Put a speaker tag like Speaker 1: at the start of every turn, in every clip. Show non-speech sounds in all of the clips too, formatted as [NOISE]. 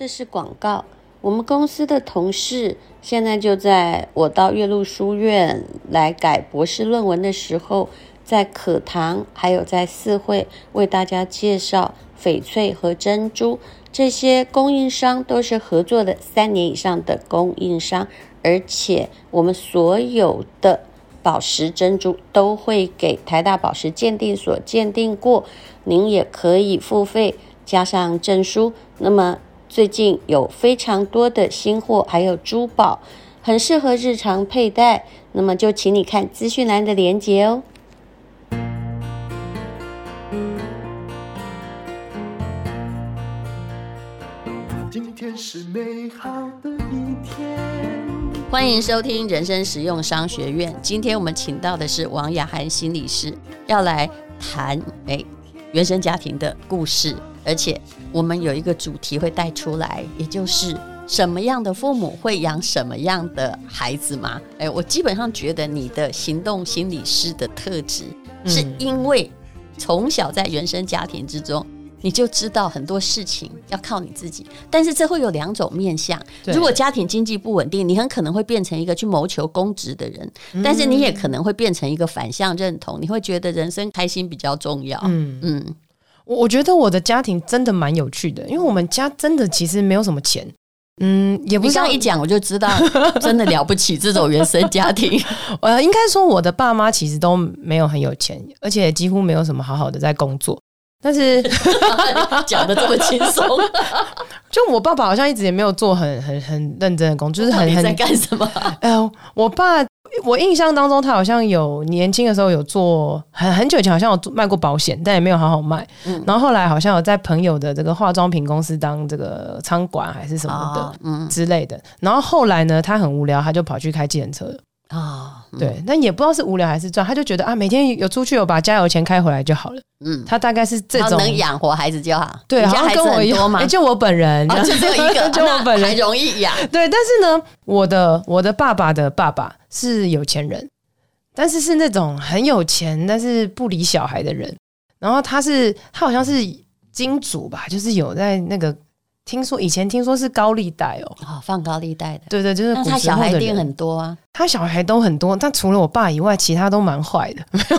Speaker 1: 这是广告。我们公司的同事现在就在我到岳麓书院来改博士论文的时候，在课堂还有在四会为大家介绍翡翠和珍珠。这些供应商都是合作的三年以上的供应商，而且我们所有的宝石珍珠都会给台大宝石鉴定所鉴定过。您也可以付费加上证书。那么。最近有非常多的新货，还有珠宝，很适合日常佩戴。那么就请你看资讯栏的链接哦。今天是美好的一天。欢迎收听人生实用商学院。今天我们请到的是王雅涵心理师，要来谈诶原生家庭的故事。而且我们有一个主题会带出来，也就是什么样的父母会养什么样的孩子吗？哎，我基本上觉得你的行动心理师的特质，是因为从小在原生家庭之中，你就知道很多事情要靠你自己。但是这会有两种面向：如果家庭经济不稳定，你很可能会变成一个去谋求公职的人；但是你也可能会变成一个反向认同，你会觉得人生开心比较重要。嗯嗯。
Speaker 2: 我觉得我的家庭真的蛮有趣的，因为我们家真的其实没有什么钱，嗯，也不
Speaker 1: 像一讲我就知道，[LAUGHS] 真的了不起这种原生家庭。[LAUGHS]
Speaker 2: 呃，应该说我的爸妈其实都没有很有钱，而且几乎没有什么好好的在工作。但是 [LAUGHS]
Speaker 1: 讲的这么轻松，[LAUGHS]
Speaker 2: 就我爸爸好像一直也没有做很很很认真的工作，就是很很
Speaker 1: 在干什么？
Speaker 2: 哎 [LAUGHS] 呦，我爸。我印象当中，他好像有年轻的时候有做很很久以前，好像有卖过保险，但也没有好好卖。嗯，然后后来好像有在朋友的这个化妆品公司当这个仓管还是什么的，嗯之类的。然后后来呢，他很无聊，他就跑去开计程车了。啊，对，但也不知道是无聊还是赚，他就觉得啊，每天有出去有把加油钱开回来就好了。嗯，他大概是这种
Speaker 1: 能养活孩子就好。
Speaker 2: 对，好像跟我一样，就我本人，
Speaker 1: 就只有一个，[LAUGHS] 就我本人还容易养。
Speaker 2: 对，但是呢，我的我的爸爸的爸爸是有钱人，但是是那种很有钱，但是不理小孩的人。然后他是他好像是金主吧，就是有在那个。听说以前听说是高利贷哦，
Speaker 1: 哦，放高利贷的，
Speaker 2: 对对，就是
Speaker 1: 他小孩一定很多啊，
Speaker 2: 他小孩都很多，但除了我爸以外，其他都蛮坏的。没有，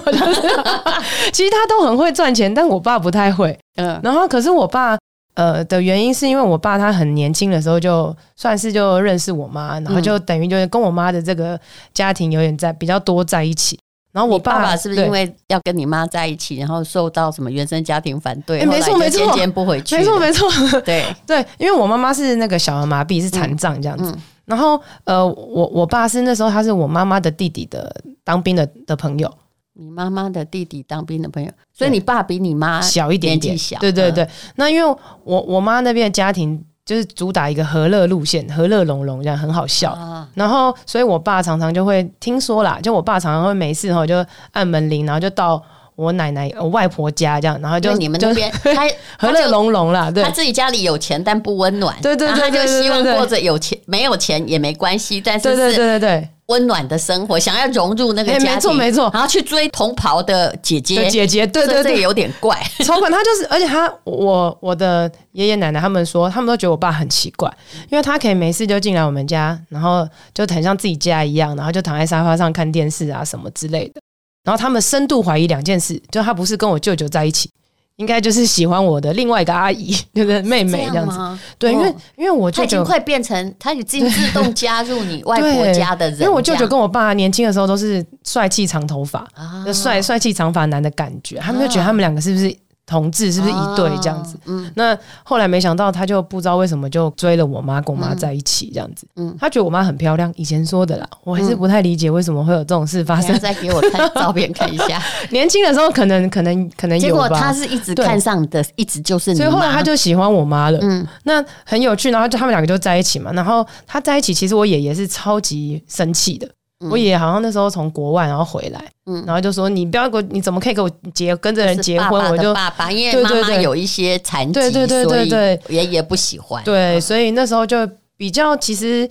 Speaker 2: 其实他都很会赚钱，但我爸不太会。嗯，然后可是我爸呃的原因是因为我爸他很年轻的时候就算是就认识我妈，然后就等于就是跟我妈的这个家庭有点在比较多在一起。然后我爸爸
Speaker 1: 是不是因为要跟你妈在一起，然后受到什么原生家庭反对？
Speaker 2: 欸、没错没错，
Speaker 1: 渐渐不回去。
Speaker 2: 没错没错，[LAUGHS]
Speaker 1: 对
Speaker 2: 对，因为我妈妈是那个小儿麻痹，是残障这样子。嗯嗯、然后呃，我我爸是那时候他是我妈妈的弟弟的当兵的的朋友。
Speaker 1: 你妈妈的弟弟当兵的朋友，所以你爸比你妈
Speaker 2: 小一点点，
Speaker 1: 小。
Speaker 2: 对对对，那因为我我妈那边的家庭。就是主打一个和乐路线，和乐融融这样很好笑。啊、然后，所以我爸常常就会听说啦，就我爸常常会没事后就按门铃，然后就到我奶奶、我外婆家这样，然后就
Speaker 1: 你们那边他 [LAUGHS]
Speaker 2: 和乐融融啦。对，
Speaker 1: 他自己家里有钱但不温暖，
Speaker 2: 对对对，
Speaker 1: 他就希望过着有钱没有钱也没关系，但是
Speaker 2: 对对对对对。
Speaker 1: 温暖的生活，想要融入那个家庭，欸、没错没错，然后去追同袍的姐姐，
Speaker 2: 姐姐，对对对，
Speaker 1: 有点怪。
Speaker 2: 超怪，他就是，而且他，我我的爷爷奶奶他们说，他们都觉得我爸很奇怪，因为他可以没事就进来我们家，然后就很像自己家一样，然后就躺在沙发上看电视啊什么之类的。然后他们深度怀疑两件事，就他不是跟我舅舅在一起。应该就是喜欢我的另外一个阿姨，[LAUGHS] 就是？妹妹这样子，样对，因为因为我舅舅已经
Speaker 1: 快变成他已经自动加入你外婆家的人，
Speaker 2: 因为我舅舅跟我爸年轻的时候都是帅气长头发，帅帅气长发男的感觉，他们就觉得他们两个是不是？同志是不是一对这样子？嗯，那后来没想到他就不知道为什么就追了我妈，跟我妈在一起这样子。嗯，他觉得我妈很漂亮，以前说的啦，我还是不太理解为什么会有这种事发生。
Speaker 1: 再给我看照片看一下，[LAUGHS]
Speaker 2: 年轻的时候可能可能可能有吧。结果
Speaker 1: 他是一直看上的，一直就是你。
Speaker 2: 所以后来他就喜欢我妈了。嗯，那很有趣，然后就他们两个就在一起嘛。然后他在一起，其实我爷爷是超级生气的。我爷爷好像那时候从国外然后回来，嗯，然后就说，你不要给我，你怎么可以给我结跟这人结婚？
Speaker 1: 爸爸
Speaker 2: 我就
Speaker 1: 爸爸，因为妈妈有一些残疾，
Speaker 2: 对对对对对，
Speaker 1: 爷爷不喜欢，
Speaker 2: 对，所以那时候就比较其实，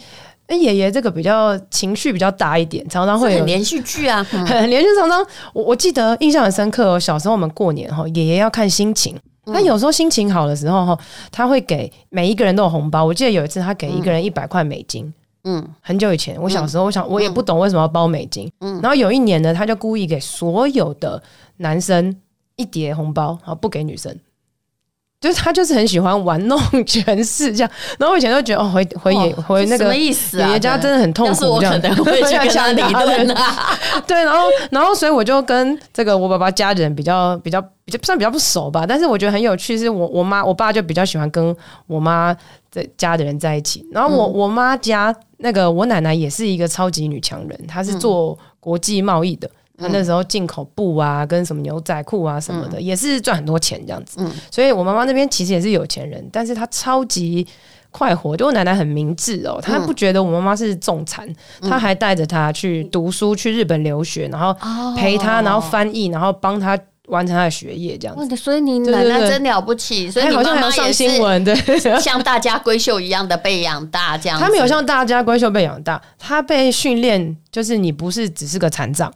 Speaker 2: 哎，爷爷这个比较情绪比较大一点，常常会有
Speaker 1: 连续剧啊，[LAUGHS]
Speaker 2: 很连续常常，我我记得印象很深刻哦，小时候我们过年哈，爷爷要看心情。他有时候心情好的时候哈，他会给每一个人都有红包。我记得有一次，他给一个人一百块美金。嗯，很久以前，我小时候，我想我也不懂为什么要包美金。嗯，然后有一年呢，他就故意给所有的男生一叠红包，然后不给女生。就是他就是很喜欢玩弄权势这样，然后我以前都觉得哦，回回爷回那个爷爷家真的很痛苦这样，我可能会去跟他理论啊。[LAUGHS] 对，然后然后所以我就跟这个我爸爸家人比较比较比较算比较不熟吧，但是我觉得很有趣，是我我妈我爸就比较喜欢跟我妈在家的人在一起，然后我我妈家那个我奶奶也是一个超级女强人，她是做国际贸易的。他那时候进口布啊，跟什么牛仔裤啊什么的，嗯、也是赚很多钱这样子。嗯、所以我妈妈那边其实也是有钱人，但是她超级快活。就我奶奶很明智哦，她不觉得我妈妈是重残，她、嗯、还带着她去读书，去日本留学，然后陪她，然后翻译，然后帮她完成他的学业这样子。
Speaker 1: 所以你奶奶真了不起，所以你妈妈上新闻，对，[LAUGHS] 像大家闺秀一样的被养大这样。
Speaker 2: 他没有像大家闺秀被养大，她被训练就是你不是只是个残障。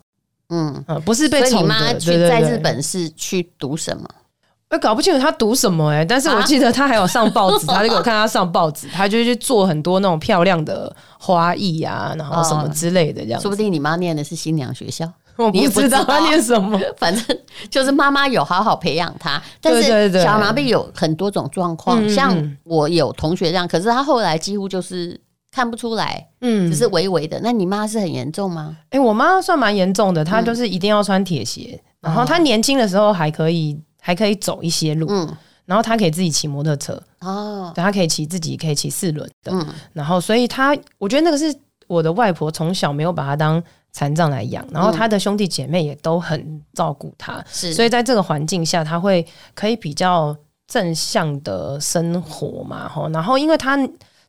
Speaker 2: 嗯，不是被你妈去在日本是去读什么？我搞不清楚她读什么哎、欸，但是我记得她还有上报纸，[LAUGHS] 她就给我看她上报纸，她就去做很多那种漂亮的花艺啊，然后什么之类的这样。说不定你妈念的是新娘学校，[LAUGHS] 我不知道他念什么。[LAUGHS] 反正就是妈妈有好好培养他，但是小儿麻痹有很多种状况，像我有同学这样，可是他后来几乎就是。看不出来，嗯，只是微微的。那你妈是很严重吗？哎、欸，我妈算蛮严重的，她就是一定要穿铁鞋，嗯、然后她年轻的时候还可以还可以走一些路，嗯，然后她可以自己骑摩托车，哦，对，她可以骑自己可以骑四轮的，嗯，然后所以她，我觉得那个是我的外婆从小没有把她当残障来养，然后他的兄弟姐妹也都很照顾他，是，所以在这个环境下，他会可以比较正向的生活嘛，吼，然后因为他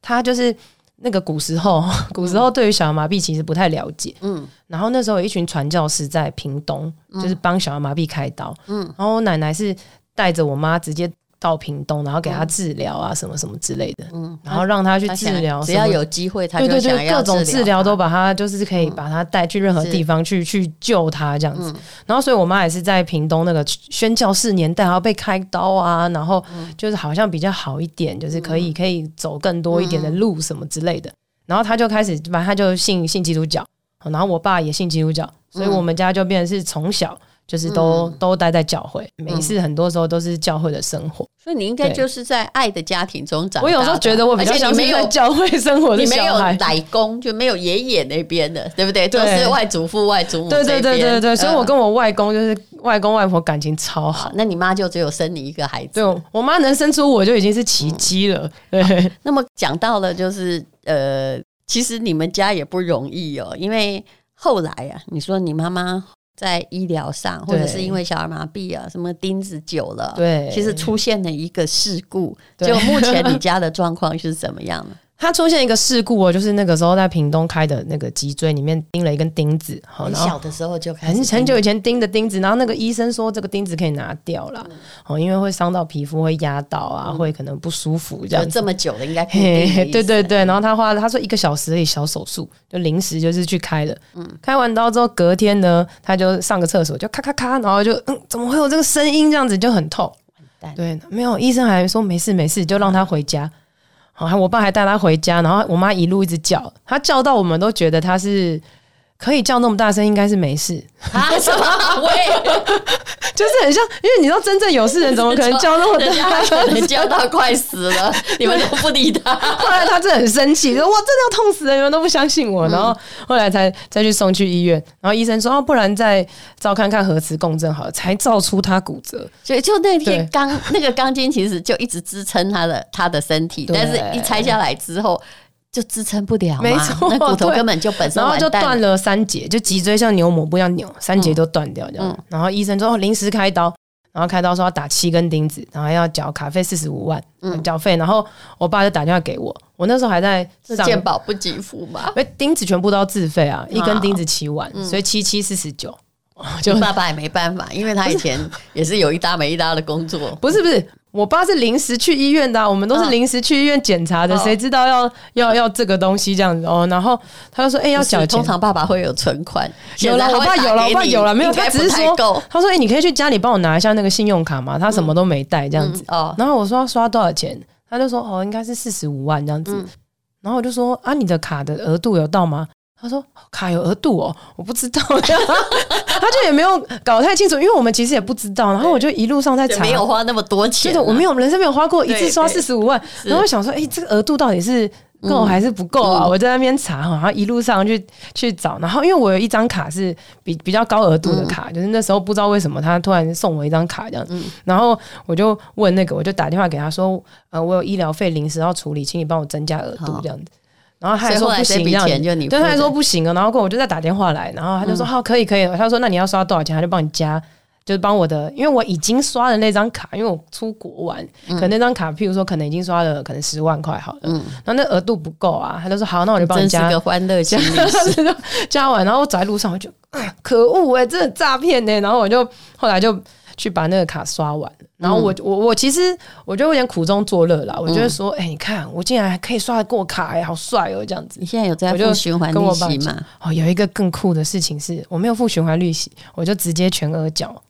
Speaker 2: 他就是。那个古时候，[LAUGHS] 古时候对于小儿麻痹其实不太了解。嗯，然后那时候有一群传教士在屏东，就是帮小儿麻痹开刀。嗯，然后我奶奶是带着我妈直接。到屏东，然后给他治疗啊，什么什么之类的，嗯，然后让他去治疗，只要有机会，他就对对对，各种治疗都把他，就是可以把他带去任何地方去去救他这样子。然后，所以我妈也是在屏东那个宣教士年代，然后被开刀啊，然后就是好像比较好一点，就是可以可以走更多一点的路什么之类的。然后他就开始，反正他就信信基督教，然后我爸也信基督教，所以我们家就变成是从小。就是都、嗯、都待在教会，每一次很多时候都是教会的生活，所以你应该就是在爱的家庭中长大。我有时候觉得我比较像是在教会生活的小孩，你没有奶公，就没有爷爷那边的，对不对？对，都是外祖父、外祖母。对对对对对，所以我跟我外公就是外公外婆感情超好。那你妈就只有生你一个孩子？对，我妈能生出我就已经是奇迹了。对，那么讲到了就是呃，其实你们家也不容易哦，因为后来啊，你说你妈妈。在医疗上，或者是因为小儿麻痹啊，什么钉子久了，对，其实出现了一个事故。对就目前你家的状况是怎么样呢？他出现一个事故哦，就是那个时候在屏东开的那个脊椎里面钉了一根钉子，很小的时候就开始很很久以前钉的钉子，然后那个医生说这个钉子可以拿掉了，哦，因为会伤到皮肤，会压到啊，会可能不舒服这样。这么久了应该可以。对对对，然后他花了他说一个小时的小手术，就临时就是去开的。嗯，开完刀之后隔天呢，他就上个厕所就咔咔咔，然后就嗯，怎么会有这个声音？这样子就很痛。对，没有医生还说没事没事，就让他回家。好，我爸还带他回家，然后我妈一路一直叫，他叫到我们都觉得他是。可以叫那么大声，应该是没事啊？什么？喂，[LAUGHS] 就是很像，因为你知道，真正有事人怎么可能叫那么大声？你叫到快死了，[LAUGHS] 你们都不理他。后来他真的很生气，说：“我真的要痛死了，你们都不相信我。”然后后来才再去送去医院，然后医生说：“哦，不然再照看看核磁共振好了。”才照出他骨折。所以就那天钢那个钢筋其实就一直支撑他的他的身体，但是一拆下来之后。就支撑不了，没错，那骨头根本就本身，然后就断了三节，就脊椎像牛抹布一样扭，三节都断掉这样。然后医生说临时开刀，然后开刀说要打七根钉子，然后要缴卡费四十五万，缴费。然后我爸就打电话给我，我那时候还在健保不给付嘛，因为钉子全部都要自费啊，一根钉子七万，所以七七四十九。就爸爸也没办法，因为他以前也是有一搭没一搭的工作。不是不是。我爸是临时去医院的、啊，我们都是临时去医院检查的，谁、哦、知道要要要这个东西这样子哦？然后他就说：“哎、欸，要缴钱。”
Speaker 1: 通常爸爸会有存款，
Speaker 2: 有了，我爸有了，我爸有了，没有，他只是说，他说：“哎、欸，你可以去家里帮我拿一下那个信用卡嘛。”他什么都没带这样子、哦。然后我说：“要刷多少钱？”他就说：“哦，应该是四十五万这样子。嗯”然后我就说：“啊，你的卡的额度有到吗？”他说：“卡有额度哦，我不知道。[LAUGHS] ”他就也没有搞太清楚，因为我们其实也不知道。然后我就一路上在查，
Speaker 1: 没有花那么多钱、啊。
Speaker 2: 对的，我没有人生没有花过一次刷四十五万。然后我想说：“哎、欸，这个额度到底是够还是不够啊？”嗯、我在那边查，然后一路上去去找。然后因为我有一张卡是比比较高额度的卡，嗯、就是那时候不知道为什么他突然送我一张卡这样子。嗯、然后我就问那个，我就打电话给他说：“呃，我有医疗费临时要处理，请你帮我增加额度这样子。”然后他还说不行，这样，对，他还说不行啊。然后过我就再打电话来，然后他就说好，可以可以。他说那你要刷多少钱？他就帮你加，就是帮我的，因为我已经刷了那张卡，因为我出国玩，可能那张卡，譬如说可能已经刷了可能十万块好了，嗯，然后那额度不够啊，他就说好，那我就帮你加。
Speaker 1: 个欢乐加，[LAUGHS]
Speaker 2: 加完，然后我走在路上我就，可恶哎，真的诈骗呢。然后我就后来就。去把那个卡刷完，然后我、嗯、我我其实我就有点苦中作乐啦。我觉得说，哎、嗯欸，你看我竟然还可以刷得过卡、欸，哎，好帅哦，这样子。
Speaker 1: 你现在有在付循环利息吗？
Speaker 2: 哦，有一个更酷的事情是，我没有付循环利息，我就直接全额缴。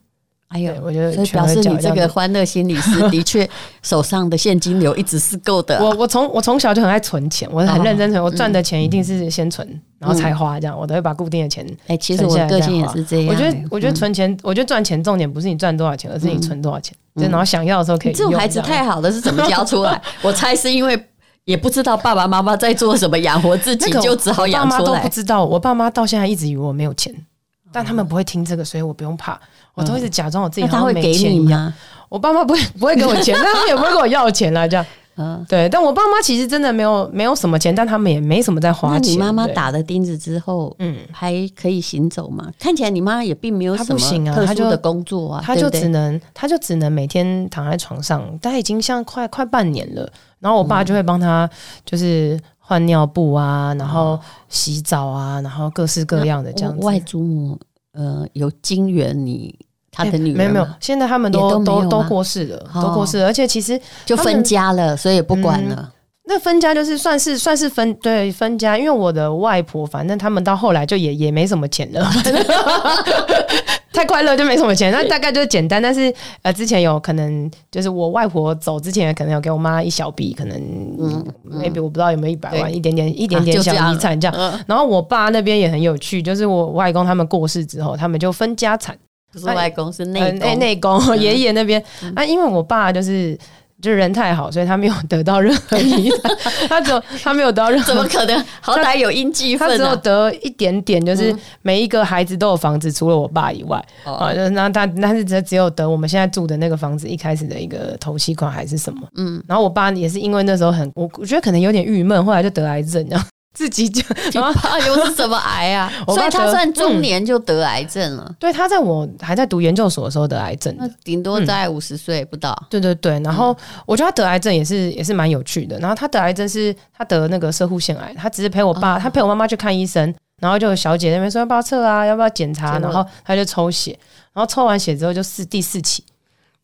Speaker 1: 哎呦，我觉得表示你这个欢乐心理师的确手上的现金流一直是够的、啊。[LAUGHS]
Speaker 2: 我我从我从小就很爱存钱，我很认真存，哦、我赚的钱一定是先存，嗯、然后才花，这样我都会把固定的钱。哎、欸，
Speaker 1: 其实我个性也是这样。
Speaker 2: 我觉得我觉得存钱，嗯、我觉得赚钱重点不是你赚多少钱，而是你存多少钱。嗯、就然后想要的时候可以。这种
Speaker 1: 孩子太好了，是怎么教出来？[LAUGHS] 我猜是因为也不知道爸爸妈妈在做什么养活自己，就只好养出来。
Speaker 2: 爸妈都不知道，我爸妈到现在一直以为我没有钱，但他们不会听这个，所以我不用怕。我都一直假装我自己好像没钱一样。[LAUGHS] 我爸妈不会不会给我钱，但他们也不会跟我要钱啦。这样，[LAUGHS] 嗯，对。但我爸妈其实真的没有没有什么钱，但他们也没什么在花钱。
Speaker 1: 那你妈妈打了钉子之后，嗯，还可以行走吗？看起来你妈妈也并没有什么特殊的工作啊，
Speaker 2: 她就只能她就只能每天躺在床上，她已经像快快半年了。然后我爸就会帮她，就是换尿布啊，然后洗澡啊，然后各式各样的这样子。
Speaker 1: 外祖母呃有金援你。他的女儿、欸、没有没有，
Speaker 2: 现在他们都都都，都过世了，哦、都过世了，而且其实
Speaker 1: 就分家了，所以也不管了。嗯、
Speaker 2: 那分家就是算是算是分对分家，因为我的外婆反正他们到后来就也也没什么钱了，太快乐就没什么钱。那大概就是简单，但是呃之前有可能就是我外婆走之前可能有给我妈一小笔，可能嗯 maybe 我不知道有没有一百万，一点点一点点小遗产这样。然后我爸那边也很有趣，就是我外公他们过世之后，他们就分家产。
Speaker 1: 不是外公，是内内。
Speaker 2: 内公爷爷那边啊，因为我爸就是就是人太好，所以他没有得到任何遗产。[LAUGHS] 他只有他没有得到任何，
Speaker 1: 怎么可能？好歹有应继分，他只有得一点点，就是每一个孩子都有房子，除了我爸以外啊。那他但是只只有得我们现在住的那个房子一开始的一个头期款还是什么？嗯，然后我爸也是因为那时候很，我我觉得可能有点郁闷，后来就得癌症，这样。自己就 [LAUGHS] 你爸又是什么癌啊？[LAUGHS] 所以他算中年就得癌症了。
Speaker 2: 对，他在我还在读研究所的时候得癌症，
Speaker 1: 那顶多在五十岁不到。
Speaker 2: 对对对，然后我觉得他得癌症也是也是蛮有趣的。然后他得癌症是他得那个射护腺癌，他只是陪我爸，他陪我妈妈去看医生，然后就小姐那边说要不要测啊，要不要检查，然后他就抽血，然后抽完血之后就四第四期。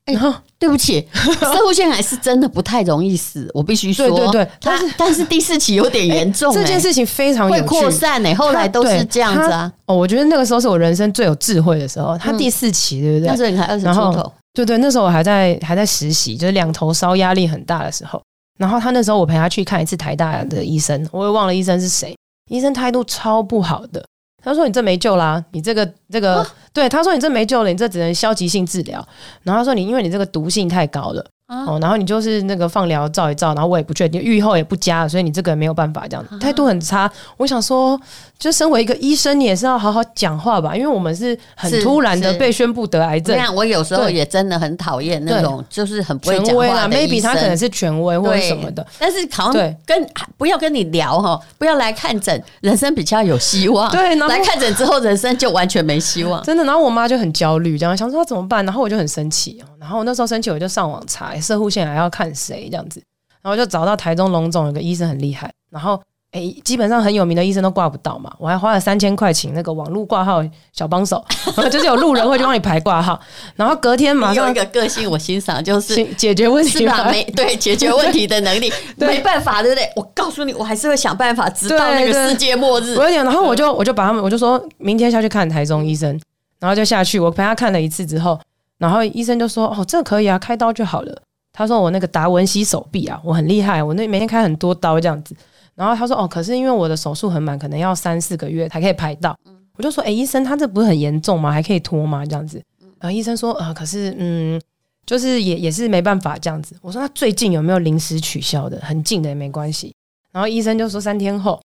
Speaker 1: 然后对不起，摄护腺癌是真的不太容易死，我必须说。对对对，但是但是第四期有点严重，
Speaker 2: 这件事情非常会
Speaker 1: 扩散诶。后来都是这样子啊。
Speaker 2: 哦，我觉得那个时候是我人生最有智慧的时候。他第四期对不对？
Speaker 1: 那时候你才二十出头。
Speaker 2: 对对，那时候我还在还在实习，就是两头烧，压力很大的时候。然后他那时候我陪他去看一次台大的医生，我也忘了医生是谁，医生态度超不好的。他说：“你这没救啦、啊，你这个这个，啊、对，他说你这没救了，你这只能消极性治疗。然后他说你因为你这个毒性太高了。”哦，然后你就是那个放疗照一照，然后我也不确定，愈后也不佳，所以你这个没有办法这样子，态度很差。我想说，就身为一个医生，你也是要好好讲话吧，因为我们是很突然的被宣布得癌症。
Speaker 1: 这样，我有时候也真的很讨厌那种就是很不会讲话的医生。
Speaker 2: maybe 他可能是权威或者什么的，
Speaker 1: 但是好像跟不要跟你聊哈，不要来看诊，人生比较有希望。对，来看诊之后，人生就完全没希望。
Speaker 2: 真的，然后我妈就很焦虑，这样想说怎么办，然后我就很生气。然后我那时候生气，我就上网查摄护腺癌要看谁这样子，然后就找到台中龙总有个医生很厉害，然后哎，基本上很有名的医生都挂不到嘛，我还花了三千块请那个网络挂号小帮手，[LAUGHS] 就是有路人会去帮你排挂号，然后隔天马上
Speaker 1: 有一个个性我欣赏，就是
Speaker 2: 解决问题
Speaker 1: 是吧？没 [LAUGHS] 对解决问题的能力，没办法，对不对？我告诉你，我还是会想办法，直到那个世界末日。
Speaker 2: 我有点，然后我就我就把他们，我就说明天下去看台中医生，然后就下去，我陪他看了一次之后，然后医生就说：“哦，这可以啊，开刀就好了。”他说：“我那个达文西手臂啊，我很厉害，我那每天开很多刀这样子。”然后他说：“哦，可是因为我的手术很满，可能要三四个月才可以排到。”我就说：“哎，医生，他这不是很严重吗？还可以拖吗？这样子？”然后医生说：“呃，可是嗯，就是也也是没办法这样子。”我说：“那最近有没有临时取消的？很近的也没关系。”然后医生就说：“三天后。”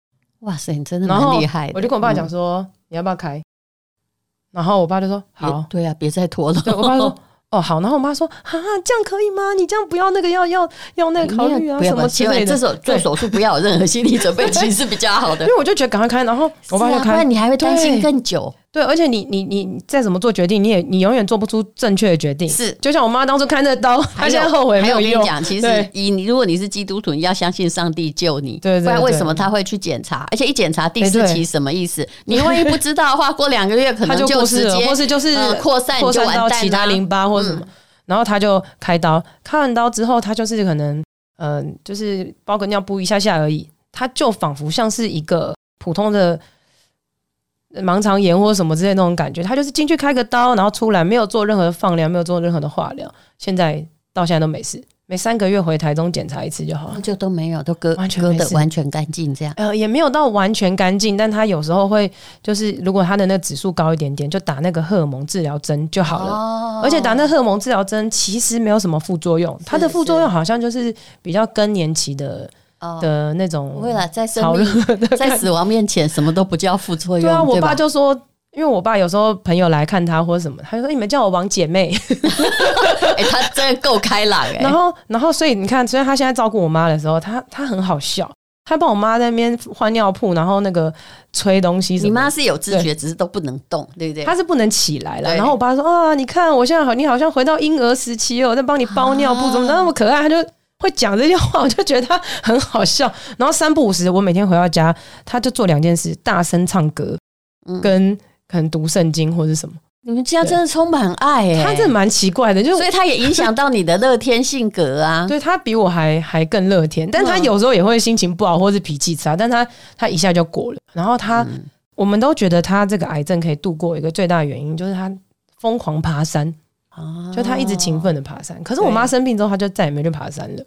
Speaker 1: 哇塞，你真的蛮厉害的。
Speaker 2: 我就跟我爸讲说：“嗯、你要不要开？”然后我爸就说：“好，
Speaker 1: 对啊，别再拖了。”
Speaker 2: 我爸说。[LAUGHS] 哦，好，然后我妈说啊，这样可以吗？你这样不要那个，要要要那个考虑啊，什么之类的。
Speaker 1: 这时候做手术不要有任何心理准备，其实是比较好的。[LAUGHS]
Speaker 2: 因为我就觉得赶快开，然后我爸就开，啊、不
Speaker 1: 然你还会担心更久。
Speaker 2: 对，而且你你你再怎么做决定，你也你永远做不出正确的决定。是，就像我妈当初看那刀，[LAUGHS] 她现在后悔没有用。
Speaker 1: 讲，其实以你如果你是基督徒，你要相信上帝救你。对，不然为什么他会去检查？而且一检查第四期什么意思？你万一不知道的话，过两个月可能就直接
Speaker 2: 或是就是扩散扩散到其他淋巴或什么。然后他就开刀，开完刀之后，他就是可能，嗯、呃，就是包个尿布一下下而已，他就仿佛像是一个普通的盲肠炎或什么之类的那种感觉，他就是进去开个刀，然后出来没有做任何的放疗，没有做任何的化疗，现在到现在都没事。每三个月回台中检查一次就好了，
Speaker 1: 就都没有，都割完全割的完全干净这样。
Speaker 2: 呃，也没有到完全干净，但他有时候会就是，如果他的那个指数高一点点，就打那个荷尔蒙治疗针就好了。哦、而且打那荷尔蒙治疗针其实没有什么副作用，它的副作用好像就是比较更年期的的那种。不会了，
Speaker 1: 在生命在死亡面前，什么都不叫副作用。对
Speaker 2: 啊，我爸就说。因为我爸有时候朋友来看他或者什么，他就说：“你们叫我王姐妹。[LAUGHS] ”
Speaker 1: [LAUGHS] 哎，他真的够开朗哎。
Speaker 2: 然后，然后，所以你看，所以他现在照顾我妈的时候，他他很好笑，他帮我妈在那边换尿布，然后那个吹东西什么。
Speaker 1: 你妈是有知觉，对只是都不能动，对不对？
Speaker 2: 他是不能起来了。对然后我爸说：“啊，你看我现在好，你好像回到婴儿时期哦，我在帮你包尿布，怎么那么可爱？”他就会讲这些话，我就觉得他很好笑。[LAUGHS] 然后三不五时，我每天回到家，他就做两件事：大声唱歌，跟。可能读圣经或者什么，
Speaker 1: 你们家真的充满爱哎、欸，
Speaker 2: 他真的蛮奇怪的，就
Speaker 1: 所以他也影响到你的乐天性格啊。
Speaker 2: 对，他比我还还更乐天，但他有时候也会心情不好或是脾气差，但他他一下就过了。然后他，嗯、我们都觉得他这个癌症可以度过一个最大原因就是他疯狂爬山，哦、就他一直勤奋的爬山。可是我妈生病之后，他就再也没去爬山了，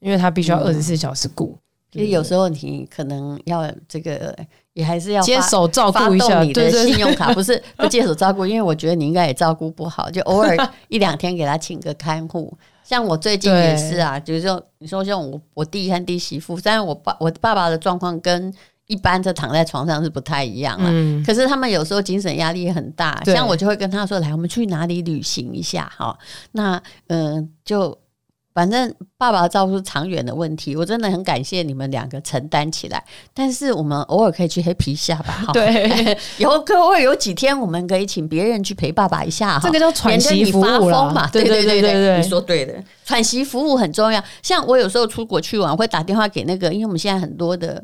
Speaker 2: 因为他必须要二十四小时顾。
Speaker 1: 其实有时候你可能要这个。也还是要
Speaker 2: 接手照顾一下
Speaker 1: 你的信用卡，不是 [LAUGHS] 不接手照顾，因为我觉得你应该也照顾不好，就偶尔 [LAUGHS] 一两天给他请个看护。像我最近也是啊，对就是说你说像我我弟和弟媳妇，虽然我爸我爸爸的状况跟一般的躺在床上是不太一样了，嗯、可是他们有时候精神压力也很大。像我就会跟他说：“来，我们去哪里旅行一下？”哈，那嗯、呃、就。反正爸爸照顾长远的问题，我真的很感谢你们两个承担起来。但是我们偶尔可以去黑皮一下吧，对，[LAUGHS] 以后可会有几天我们可以请别人去陪爸爸一下，
Speaker 2: 这个叫喘息服务
Speaker 1: 嘛。对对对对对，你说对的，喘息服务很重要。像我有时候出国去玩，会打电话给那个，因为我们现在很多的。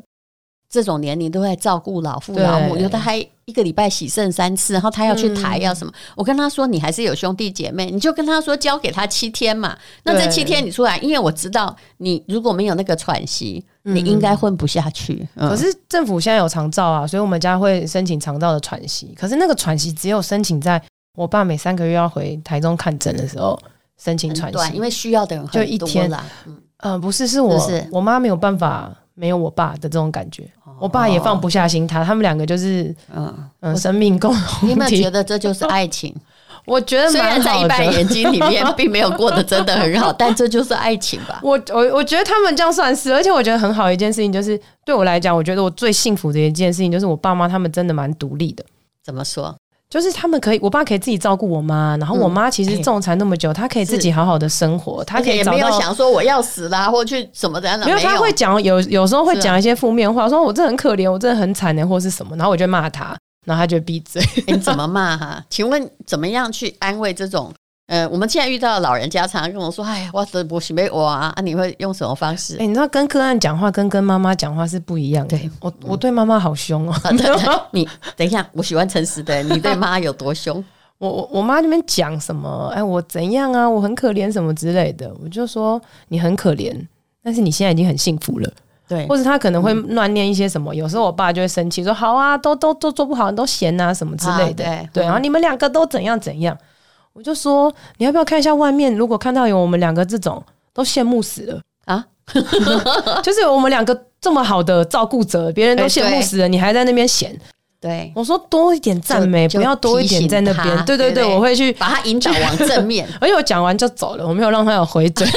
Speaker 1: 这种年龄都在照顾老父老母，对有的还一个礼拜洗肾三次，然后他要去抬要什么？嗯、我跟他说，你还是有兄弟姐妹，你就跟他说交给他七天嘛。那这七天你出来，因为我知道你如果没有那个喘息，嗯、你应该混不下去。嗯、
Speaker 2: 可是政府现在有长照啊，所以我们家会申请长照的喘息。可是那个喘息只有申请在我爸每三个月要回台中看诊的时候申请喘息，
Speaker 1: 因为需要的人很多就一天啦。
Speaker 2: 嗯，呃、不是，是我是我妈没有办法。没有我爸的这种感觉，我爸也放不下心，他他们两个就是嗯嗯，生命共同体。
Speaker 1: 你有没有觉得这就是爱情？[LAUGHS]
Speaker 2: 我觉得虽然
Speaker 1: 在一般眼睛里面并没有过得真的很好，[LAUGHS] 但这就是爱情吧。
Speaker 2: 我我我觉得他们这样算是，而且我觉得很好一件事情就是对我来讲，我觉得我最幸福的一件事情就是我爸妈他们真的蛮独立的。
Speaker 1: 怎么说？
Speaker 2: 就是他们可以，我爸可以自己照顾我妈，然后我妈其实仲裁那么久，她可以自己好好的生活，她可以
Speaker 1: 没有想说我要死啦，或去怎么怎样的。
Speaker 2: 没有，他会讲有有时候会讲一些负面话，说我真的很可怜，我真的很惨的，或是什么，然后我就骂他，然后他就闭嘴。
Speaker 1: 你怎么骂哈？请问怎么样去安慰这种呃，我们现在遇到老人家常常跟我说：“哎呀，我的我是没我啊！”你会用什么方式？
Speaker 2: 哎、欸，你知道跟个案讲话跟跟妈妈讲话是不一样的。对我，我对妈妈好凶哦、[LAUGHS] 喔。
Speaker 1: 你等一下，我喜欢诚实的。你对妈有多凶？[LAUGHS]
Speaker 2: 我我我妈那边讲什么？哎，我怎样啊？我很可怜什么之类的。我就说你很可怜，但是你现在已经很幸福了。对，或者他可能会乱念一些什么。有时候我爸就会生气，说：“好啊，都都都做不好，你都闲啊什么之类的。”对，对，然后你们两个都怎样怎样。我就说，你要不要看一下外面？如果看到有我们两个这种，都羡慕死了啊！[LAUGHS] 就是我们两个这么好的照顾者，别人都羡慕死了，你还在那边嫌。对，我说多一点赞美，不要多一点在那边。对对对，我会去
Speaker 1: 把他引导往正面。
Speaker 2: 而 [LAUGHS] 且我讲完就走了，我没有让他有回嘴。[LAUGHS]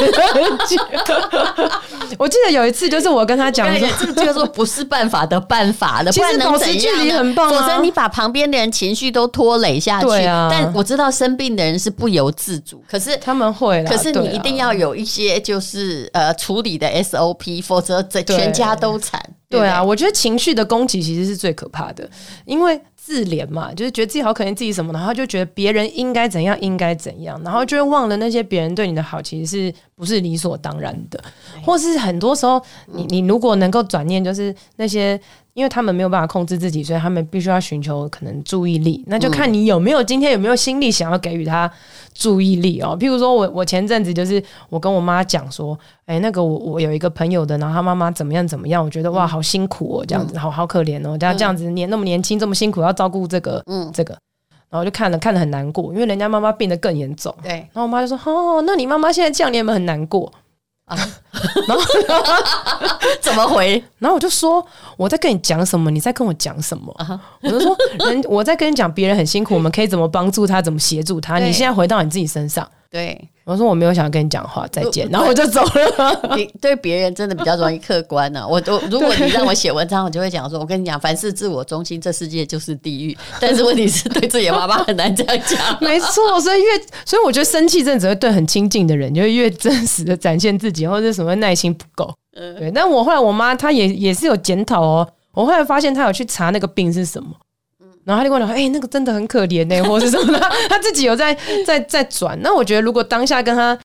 Speaker 2: 我记得有一次，就是我跟他讲说，
Speaker 1: 这个说不是办法的办法的，[LAUGHS] 其实保持距离很棒，否则你把旁边的人情绪都拖累下去。对啊，但我知道生病的人是不由自主，可是
Speaker 2: 他们会，
Speaker 1: 可是你一定要有一些就是呃处理的 SOP，否则这全家都惨。
Speaker 2: 对啊，我觉得情绪的攻击其实是最可怕的，因为自怜嘛，就是觉得自己好可怜，自己什么的，然后就觉得别人应该怎样，应该怎样，然后就会忘了那些别人对你的好，其实是不是理所当然的，或是很多时候，你你如果能够转念，就是那些。因为他们没有办法控制自己，所以他们必须要寻求可能注意力。那就看你有没有今天有没有心力想要给予他注意力哦。譬如说我我前阵子就是我跟我妈讲说，哎，那个我我有一个朋友的，然后他妈妈怎么样怎么样，我觉得哇好辛苦哦，这样子好好可怜哦，这样这样子年那么年轻这么辛苦要照顾这个嗯这个，然后就看了看了很难过，因为人家妈妈病得更严重。对，然后我妈就说哦，那你妈妈现在这样，你有没有很难过？啊，[LAUGHS] 然后 [LAUGHS]
Speaker 1: 怎么回？
Speaker 2: 然后我就说我在跟你讲什么，你在跟我讲什么？Uh. 我就说人我在跟你讲别人很辛苦，我们可以怎么帮助他，怎么协助他？你现在回到你自己身上。对，我说我没有想要跟你讲话，再见，然后我就走了。
Speaker 1: 你 [LAUGHS] 对别人真的比较容易客观呢、啊。我都如果你让我写文章，我就会讲说，我跟你讲，凡是自我中心，这世界就是地狱。[LAUGHS] 但是问题是对自己的妈妈很难这样讲。
Speaker 2: 没错，所以越所以我觉得生气，真的只会对很亲近的人，就会越真实的展现自己，或者什么耐心不够。嗯，对。但我后来我妈她也也是有检讨哦，我后来发现她有去查那个病是什么。然后他就跟我讲：“哎、欸，那个真的很可怜呢、欸，或是什么的。”他自己有在在在转。那我觉得，如果当下跟他，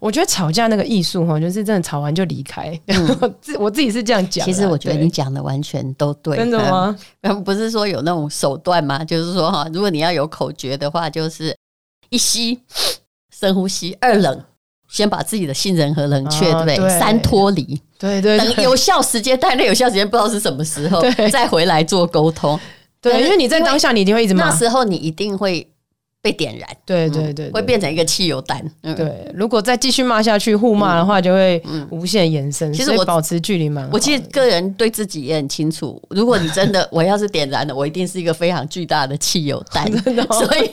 Speaker 2: 我觉得吵架那个艺术哈，就是真的吵完就离开。[LAUGHS] 嗯、我自己是这样讲。
Speaker 1: 其实我觉得你讲的完全都对。
Speaker 2: 真的吗？
Speaker 1: 嗯，[LAUGHS] 不是说有那种手段吗？就是说哈，如果你要有口诀的话，就是一吸深呼吸，二冷，先把自己的信任和冷却，对不对？对三脱离，
Speaker 2: 对，对对。
Speaker 1: 等有效时间，但那有效时间不知道是什么时候，再回来做沟通。
Speaker 2: 对，因为你在当下，你一定会一直骂。
Speaker 1: 那时候你一定会被点燃，
Speaker 2: 对对对，
Speaker 1: 会变成一个汽油弹。
Speaker 2: 对，如果再继续骂下去，互骂的话，就会无限延伸。其实我保持距离嘛。
Speaker 1: 我其实个人对自己也很清楚，如果你真的我要是点燃了，我一定是一个非常巨大的汽油弹。[LAUGHS] 真的，所以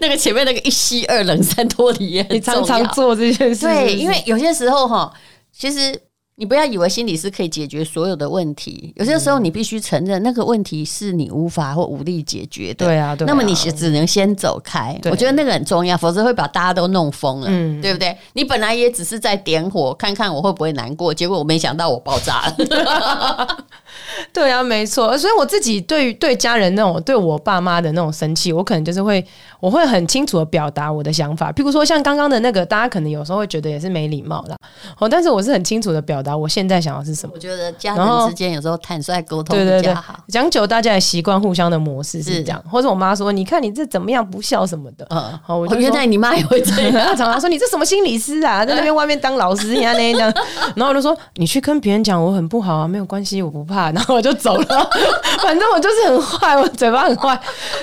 Speaker 1: 那个前面那个一吸二冷三脱离也很重要。
Speaker 2: 你常常做这件事，
Speaker 1: 对，因为有些时候哈，其实。你不要以为心理师可以解决所有的问题，有些时候你必须承认那个问题是你无法或无力解决的。对啊，对啊。那么你是只能先走开，我觉得那个很重要，否则会把大家都弄疯了，嗯，对不对？你本来也只是在点火，看看我会不会难过，结果我没想到我爆炸了。[LAUGHS]
Speaker 2: 对啊，没错。所以我自己对对家人那种对我爸妈的那种生气，我可能就是会，我会很清楚的表达我的想法。譬如说像刚刚的那个，大家可能有时候会觉得也是没礼貌啦。哦，但是我是很清楚的表达我现在想要是什么。
Speaker 1: 我觉得家人之间有时候坦率沟通比较好，
Speaker 2: 讲久大家也习惯互相的模式是这样。或者我妈说：“你看你这怎么样不孝什么的。”嗯，好，我就
Speaker 1: 原来你妈也会这样。[LAUGHS]
Speaker 2: 她常常说：“你这什么心理师啊，在那边外面当老师一样那样。[LAUGHS] ”然后我就说：“你去跟别人讲我很不好啊，没有关系，我不怕。”然后我就走了。[LAUGHS] 反正我就是很坏，我嘴巴很坏，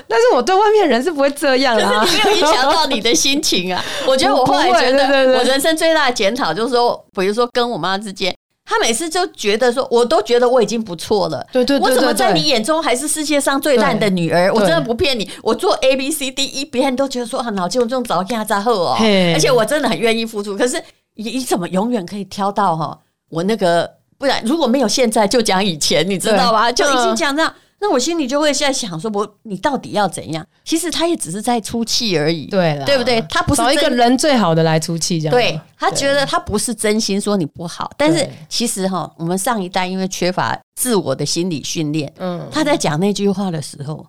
Speaker 2: 但是我对外面人是不会这样啊，
Speaker 1: 没有影响到你的心情啊。我觉得我后来觉得，我人生最大的检讨就是说，比如说跟我妈之间，她每次就觉得说，我都觉得我已经不错了，对对，我怎么在你眼中还是世界上最烂的女儿？我真的不骗你，我做 A B C D E，别人都觉得说很好，就这种早干在后哦，而且我真的很愿意付出。可是你你怎么永远可以挑到哈我那个？不然如果没有现在，就讲以前，你知道吧？就已经讲这样，那我心里就会现在想说，我你到底要怎样？其实他也只是在出气而已，对啦对不对？他不是找一个人最好的来出气，这样。对，他觉得他不是真心说你不好，但是其实哈，我们上一代因为缺乏自我的心理训练，嗯，他在讲那句话的时候，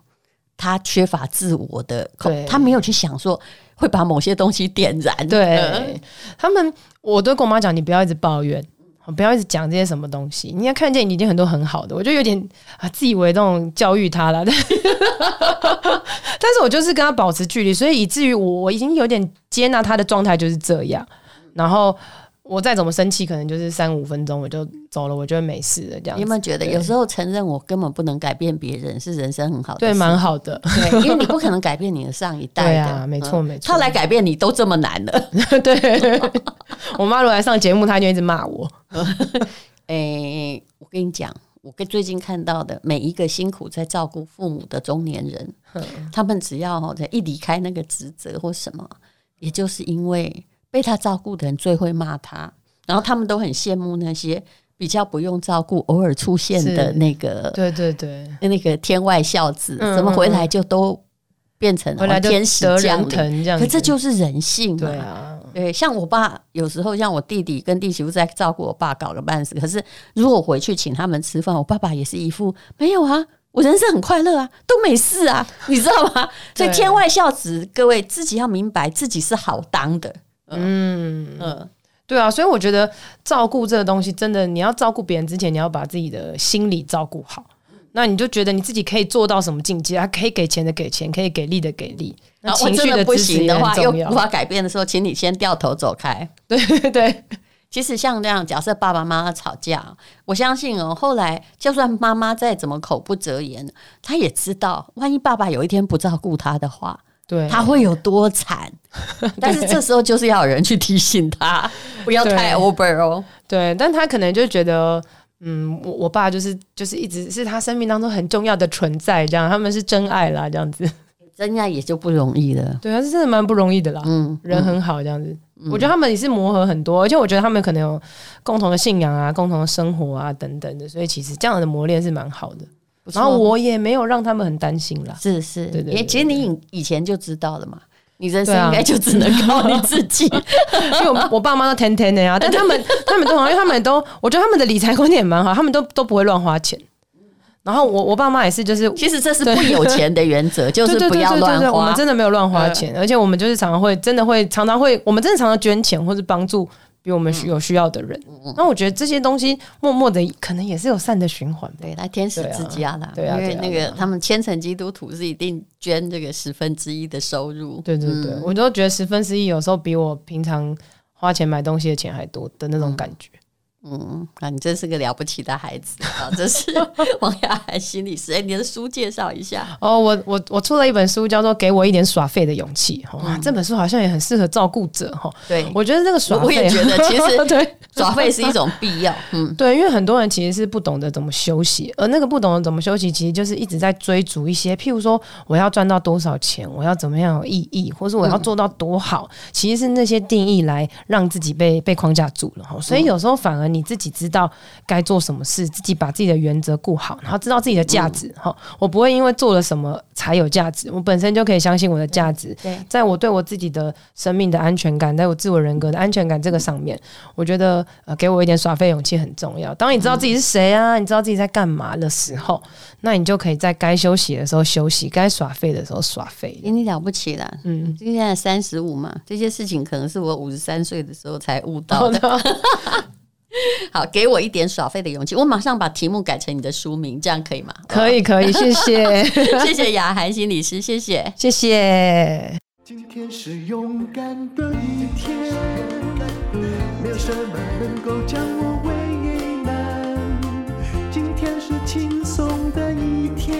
Speaker 1: 他缺乏自我的，对他没有去想说。会把某些东西点燃。
Speaker 2: 对、嗯、他们，我都跟我妈讲，你不要一直抱怨，不要一直讲这些什么东西。你要看见你已经很多很好的，我就有点啊自以为这种教育他了。[LAUGHS] 但是我就是跟他保持距离，所以以至于我我已经有点接纳他的状态就是这样，然后。我再怎么生气，可能就是三五分钟我就走了，我就会没事了。这样，
Speaker 1: 你有没有觉得有时候承认我根本不能改变别人，是人生很好的？
Speaker 2: 对，蛮好的。
Speaker 1: 对，因为你不可能改变你的上一代。
Speaker 2: 对啊，没错没错。
Speaker 1: 他来改变你都这么难了。[LAUGHS]
Speaker 2: 对，我妈如果来上节目，她就一直骂我。
Speaker 1: 哎、欸，我跟你讲，我跟最近看到的每一个辛苦在照顾父母的中年人，他们只要哈在一离开那个职责或什么，也就是因为。被他照顾的人最会骂他，然后他们都很羡慕那些比较不用照顾、偶尔出现的那个，
Speaker 2: 对对对，
Speaker 1: 那个天外孝子，嗯、怎么回来就都变成了天使降临这样？可这就是人性嘛。对啊，对，像我爸有时候，像我弟弟跟弟媳妇在照顾我爸，搞个半死。可是如果回去请他们吃饭，我爸爸也是一副没有啊，我人生很快乐啊，都没事啊，你知道吗？[LAUGHS] 所以天外孝子，各位自己要明白自己是好当的。
Speaker 2: 嗯嗯，对啊，所以我觉得照顾这个东西，真的你要照顾别人之前，你要把自己的心理照顾好。那你就觉得你自己可以做到什么境界？可以给钱的给钱，可以给力的给力。那情绪的
Speaker 1: 不行的话，又无法改变的时候，请你先掉头走开。
Speaker 2: 对对对，
Speaker 1: 其实像这样，假设爸爸妈妈吵架，我相信哦，后来就算妈妈再怎么口不择言，他也知道，万一爸爸有一天不照顾他的话。对，他会有多惨？[LAUGHS] 但是这时候就是要有人去提醒他，不要太 over 哦。
Speaker 2: 对，但他可能就觉得，嗯，我我爸就是就是一直是他生命当中很重要的存在，这样他们是真爱啦，这样子，
Speaker 1: 真爱也就不容易了。
Speaker 2: 对，啊是真的蛮不容易的啦。嗯，人很好，这样子，嗯，我觉得他们也是磨合很多，而且我觉得他们可能有共同的信仰啊，共同的生活啊等等的，所以其实这样的磨练是蛮好的。然后我也没有让他们很担心啦，
Speaker 1: 是是，对对，对，其实你以以前就知道了嘛，你人生应该就只能靠你自己，啊、[LAUGHS]
Speaker 2: 因为我我爸妈都天天的呀，[LAUGHS] 但他们他们都好，因为他们都，我觉得他们的理财观念也蛮好，他们都都不会乱花钱。然后我我爸妈也是，就是
Speaker 1: 其实这是不有钱的原则，就是不要乱花。
Speaker 2: 我们真的没有乱花钱，而且我们就是常常会真的会常常会，我们真的常常捐钱或是帮助。比我们需有需要的人，那、嗯、我觉得这些东西默默的可能也是有善的循环，
Speaker 1: 对，来天使之家啦，对啊，因为那个他们千层基督徒是一定捐这个十分之一的收入，
Speaker 2: 对对对，嗯、我都觉得十分之一有时候比我平常花钱买东西的钱还多的那种感觉。嗯
Speaker 1: 嗯，啊，你真是个了不起的孩子啊！这是 [LAUGHS] 王亚海心理师，哎，你的书介绍一下
Speaker 2: 哦。我我我出了一本书，叫做《给我一点耍废的勇气》哇、嗯，这本书好像也很适合照顾者哈。对，我觉得这个耍废，
Speaker 1: 我也觉得其实 [LAUGHS] 对耍废是一种必要。嗯，[LAUGHS]
Speaker 2: 对，因为很多人其实是不懂得怎么休息，而那个不懂得怎么休息，其实就是一直在追逐一些，譬如说我要赚到多少钱，我要怎么样有意义，或是我要做到多好，嗯、其实是那些定义来让自己被被框架住了哈。所以有时候反而。你自己知道该做什么事，自己把自己的原则顾好，然后知道自己的价值。哈、嗯，我不会因为做了什么才有价值，我本身就可以相信我的价值。对，在我对我自己的生命的安全感，在我自我人格的安全感这个上面，我觉得呃，给我一点耍废勇气很重要。当你知道自己是谁啊，你知道自己在干嘛的时候，那你就可以在该休息的时候休息，该耍废的时候耍废。
Speaker 1: 你了不起了，嗯，今天三十五嘛，这些事情可能是我五十三岁的时候才悟到的。[LAUGHS] [LAUGHS] 好，给我一点耍废的勇气。我马上把题目改成你的书名，这样可以吗？[LAUGHS]
Speaker 2: 可以，可以，谢谢，[LAUGHS]
Speaker 1: 谢谢雅涵心理师，谢谢，
Speaker 2: 谢谢。
Speaker 3: 今天是勇敢的一天，没有什么能够将我为难。今天是轻松的一天，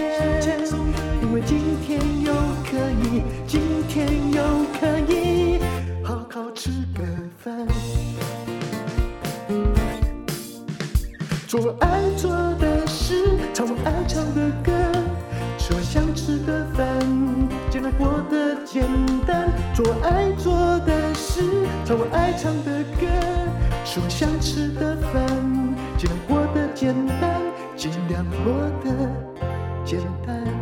Speaker 3: 因为今天又可以，今天又可以好好吃个饭。做我爱做的事，唱我爱唱的歌，吃我想吃的饭，尽量过得简单。做我爱做的事，唱我爱唱的歌，吃我想吃的饭，尽量过得简单，尽量过得简单。